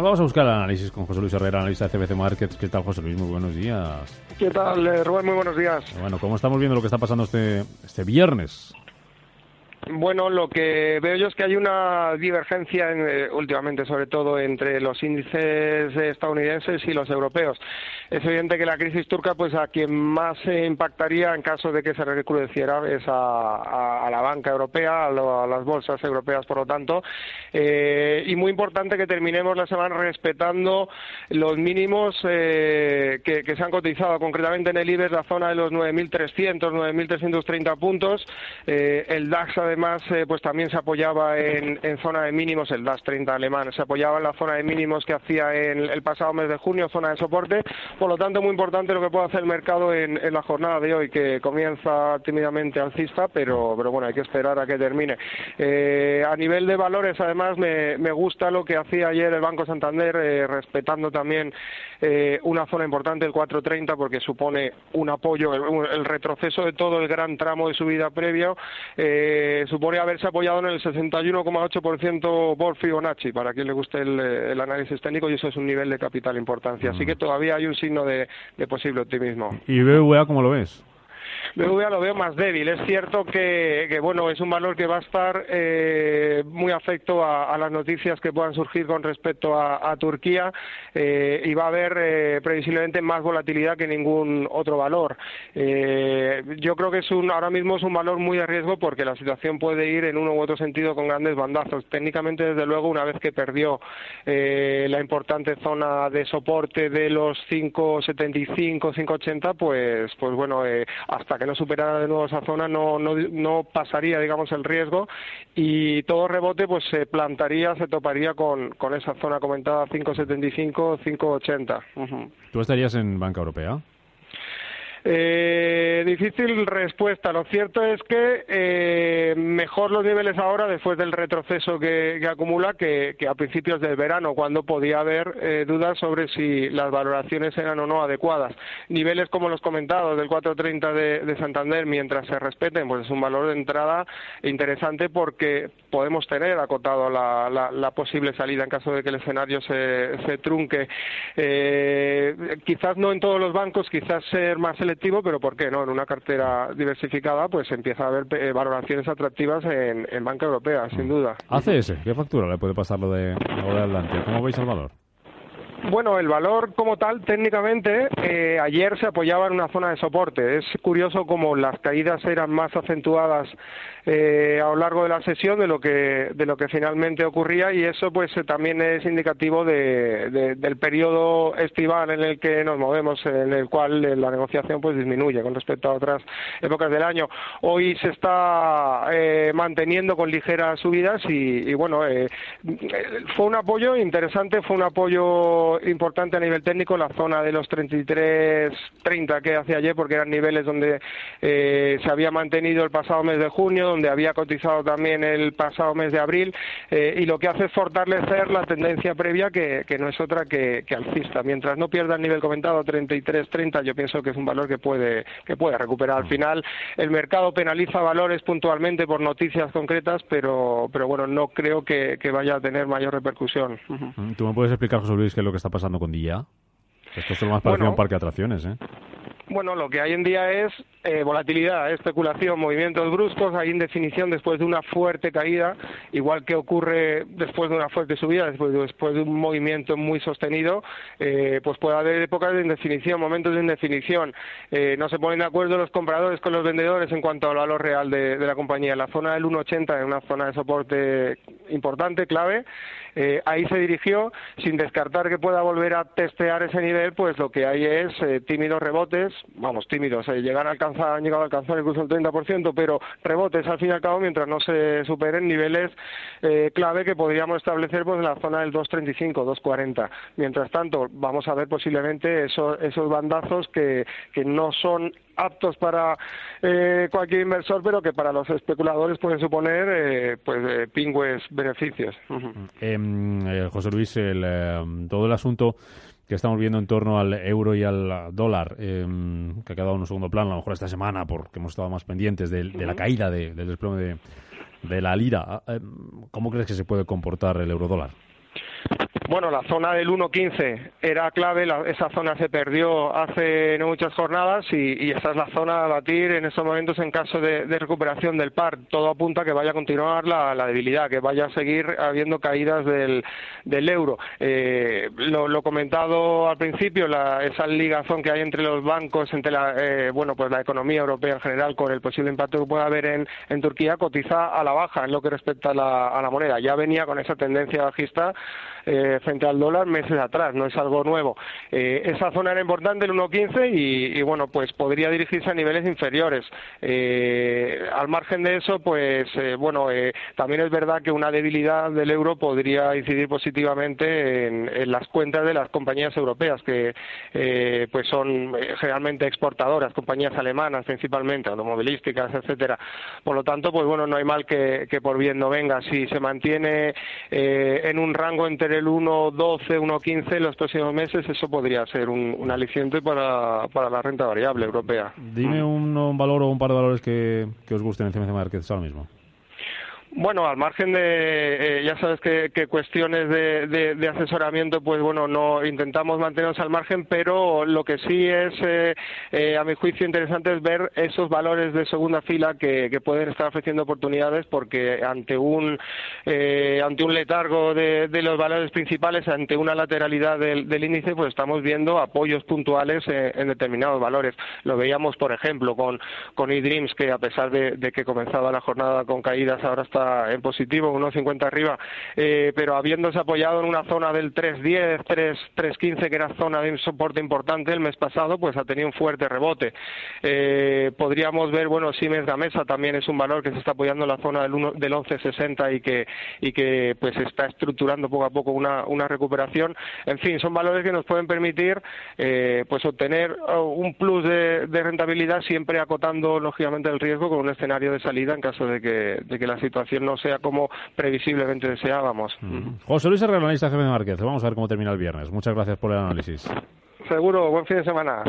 Vamos a buscar el análisis con José Luis Herrera, analista de CBC Markets. ¿Qué tal, José Luis? Muy buenos días. ¿Qué tal, eh, Rubén? Muy buenos días. Bueno, ¿cómo estamos viendo lo que está pasando este, este viernes? Bueno, lo que veo yo es que hay una divergencia eh, últimamente, sobre todo entre los índices estadounidenses y los europeos. Es evidente que la crisis turca, pues a quien más se impactaría en caso de que se recrudeciera es a, la banca europea, a, las bolsas europeas, por lo tanto. Eh, y muy importante que terminemos la semana respetando los mínimos eh, que, se han cotizado, concretamente en el IBEX, la zona de los 9.300, 9.330 puntos. el DAX, además, pues también se apoyaba en, zona de mínimos, el DAX 30 alemán, se apoyaba en la zona de mínimos que hacía en el pasado mes de junio, zona de soporte por lo tanto, muy importante lo que puede hacer el mercado en, la jornada de hoy, que comienza tímidamente alcista, pero, pero bueno, hay que esperar a que termine. Eh, a nivel de valores, además, me, gusta lo que hacía ayer el Banco Santander, eh, respetando también eh, una zona importante, el 430, porque supone un apoyo, el, retroceso de todo el gran tramo de subida previo, supone haberse apoyado en el 61,8% por Fibonacci, para quien le guste el, análisis técnico, y eso es un nivel de capital importancia. Así que todavía hay un de, de posible optimismo. ¿Y BVA cómo lo ves? BVA lo veo más débil. Es cierto que, bueno, es un valor que va a estar eh, muy afecto a, las noticias que puedan surgir con respecto a, Turquía eh, y va a haber eh, previsiblemente más volatilidad que ningún otro valor. Yo creo que es un, ahora mismo es un valor muy de riesgo porque la situación puede ir en uno u otro sentido con grandes bandazos. Técnicamente, desde luego, una vez que perdió la importante zona de soporte de los 5,75, 5,80, pues, pues bueno, hasta que no superara de nuevo esa zona no, no, no pasaría, digamos, el riesgo y todo rebote pues se plantaría, se toparía con, con esa zona comentada 5,75, 5,80. ¿Tú estarías en banca europea? Eh, difícil respuesta. Lo cierto es que eh, mejor los niveles ahora después del retroceso que, acumula que, a principios del verano, cuando podía haber eh, dudas sobre si las valoraciones eran o no adecuadas. Niveles como los comentados del 430 de, de Santander, mientras se respeten, pues es un valor de entrada interesante porque podemos tener acotado la, la, posible salida en caso de que el escenario se, se trunque. Eh, quizás no en todos los bancos, quizás ser más pero ¿por qué no? En una cartera diversificada, pues empieza a haber eh, valoraciones atractivas en, banca europea, sin duda. ACS, ¿qué factura le puede pasar lo de, lo de adelante? ¿Cómo veis el valor? Bueno, el valor como tal, técnicamente, eh, ayer se apoyaba en una zona de soporte. Es curioso como las caídas eran más acentuadas eh, a lo largo de la sesión de lo que de lo que finalmente ocurría y eso pues eh, también es indicativo de, del periodo estival en el que nos movemos, en el cual la negociación pues disminuye con respecto a otras épocas del año. Hoy se está manteniendo con ligeras subidas y, y bueno, fue un apoyo interesante, fue un apoyo importante a nivel técnico la zona de los 33-30 que hacía ayer, porque eran niveles donde eh, se había mantenido el pasado mes de junio, donde había cotizado también el pasado mes de abril, eh, y lo que hace es fortalecer la tendencia previa, que, no es otra que, alcista. Mientras no pierda el nivel comentado 33-30, yo pienso que es un valor que puede, que puede recuperar. Al final, el mercado penaliza valores puntualmente por noticias concretas, pero, pero bueno, no creo que, vaya a tener mayor repercusión. ¿Tú me puedes explicar, José Luis, qué es lo que está pasando con Día? Esto es lo más parecido a un parque de atracciones, ¿eh? Bueno, lo que hay en día es eh, volatilidad, especulación, movimientos bruscos, hay indefinición después de una fuerte caída, igual que ocurre después de una fuerte subida, después, después de un movimiento muy sostenido, eh, pues puede haber épocas de indefinición, momentos de indefinición. Eh, no se ponen de acuerdo los compradores con los vendedores en cuanto al valor real de, de la compañía. La zona del 1,80 es una zona de soporte importante, clave. ahí se dirigió, sin descartar que pueda volver a testear ese nivel, pues lo que hay es tímidos rebotes, vamos, tímidos, eh, llegan a alcanzar, han llegado a alcanzar incluso el 30%, pero rebotes al fin y al cabo mientras no se superen niveles eh, clave que podríamos establecer pues en la zona del 2.35, 2.40. Mientras tanto, vamos a ver posiblemente esos, esos bandazos que, que no son aptos para eh, cualquier inversor, pero que para los especuladores pueden suponer eh, pues pingües beneficios. Em, José Luis, el, todo el asunto que estamos viendo en torno al euro y al dólar, em, que ha quedado en un segundo plano, a lo mejor esta semana, porque hemos estado más pendientes de, la caída del desplome de, la lira. Ah, em, ¿Cómo crees que se puede comportar el euro dólar? Bueno, la zona del 1.15 era clave, esa zona se perdió hace no muchas jornadas y, esa es la zona a batir en estos momentos en caso de, recuperación del par. Todo apunta a que vaya a continuar la, debilidad, que vaya a seguir habiendo caídas del, euro. Eh, lo, comentado al principio, la, esa ligazón que hay entre los bancos, entre la, eh, bueno, pues la economía europea en general con el posible impacto que pueda haber en, en Turquía, cotiza a la baja en lo que respecta a la, a la moneda. Ya venía con esa tendencia bajista eh, frente al dólar meses atrás, no es algo nuevo. Eh, esa zona era importante, el 1.15, y, y, bueno, pues podría dirigirse a niveles inferiores. Eh, al margen de eso, pues bueno, también es verdad que una debilidad del euro podría incidir positivamente en, las cuentas de las compañías europeas, que pues son generalmente exportadoras, compañías alemanas principalmente, automovilísticas, etcétera. Por lo tanto, pues bueno, no hay mal que, que por bien no venga. Si se mantiene en un rango entre el 1.12, 1.15 en los próximos meses, eso podría ser un, aliciente para, para, la renta variable europea. Dime un, valor o un par de valores que, que os gusten en CMC Markets ahora mismo. Bueno, al margen de, eh, ya sabes que, cuestiones de, asesoramiento, pues bueno, no intentamos mantenernos al margen, pero lo que sí es, eh, eh, a mi juicio, interesante es ver esos valores de segunda fila que, pueden estar ofreciendo oportunidades, porque ante un ante un letargo de, los valores principales, ante una lateralidad del, índice, pues estamos viendo apoyos puntuales en, determinados valores. Lo veíamos, por ejemplo, con con eDreams, que a pesar de que comenzaba la jornada con caídas, ahora está en positivo, 1,50 arriba, eh, pero habiéndose apoyado en una zona del 3,10, 3,15, que era zona de soporte importante el mes pasado, pues ha tenido un fuerte rebote. Eh, podríamos ver, bueno, Siemens Gamesa también es un valor que se está apoyando en la zona del, 1, del 11,60 y que, y que pues está estructurando poco a poco una, una recuperación. En fin, son valores que nos pueden permitir eh, pues obtener uh, un plus de, rentabilidad siempre acotando lógicamente el riesgo con un escenario de salida en caso de que, de que la situación no sea como previsiblemente deseábamos. José Luis Herrera, analista jefe de Márquez. Vamos a ver cómo termina el viernes. Muchas gracias por el análisis. Seguro, buen fin de semana.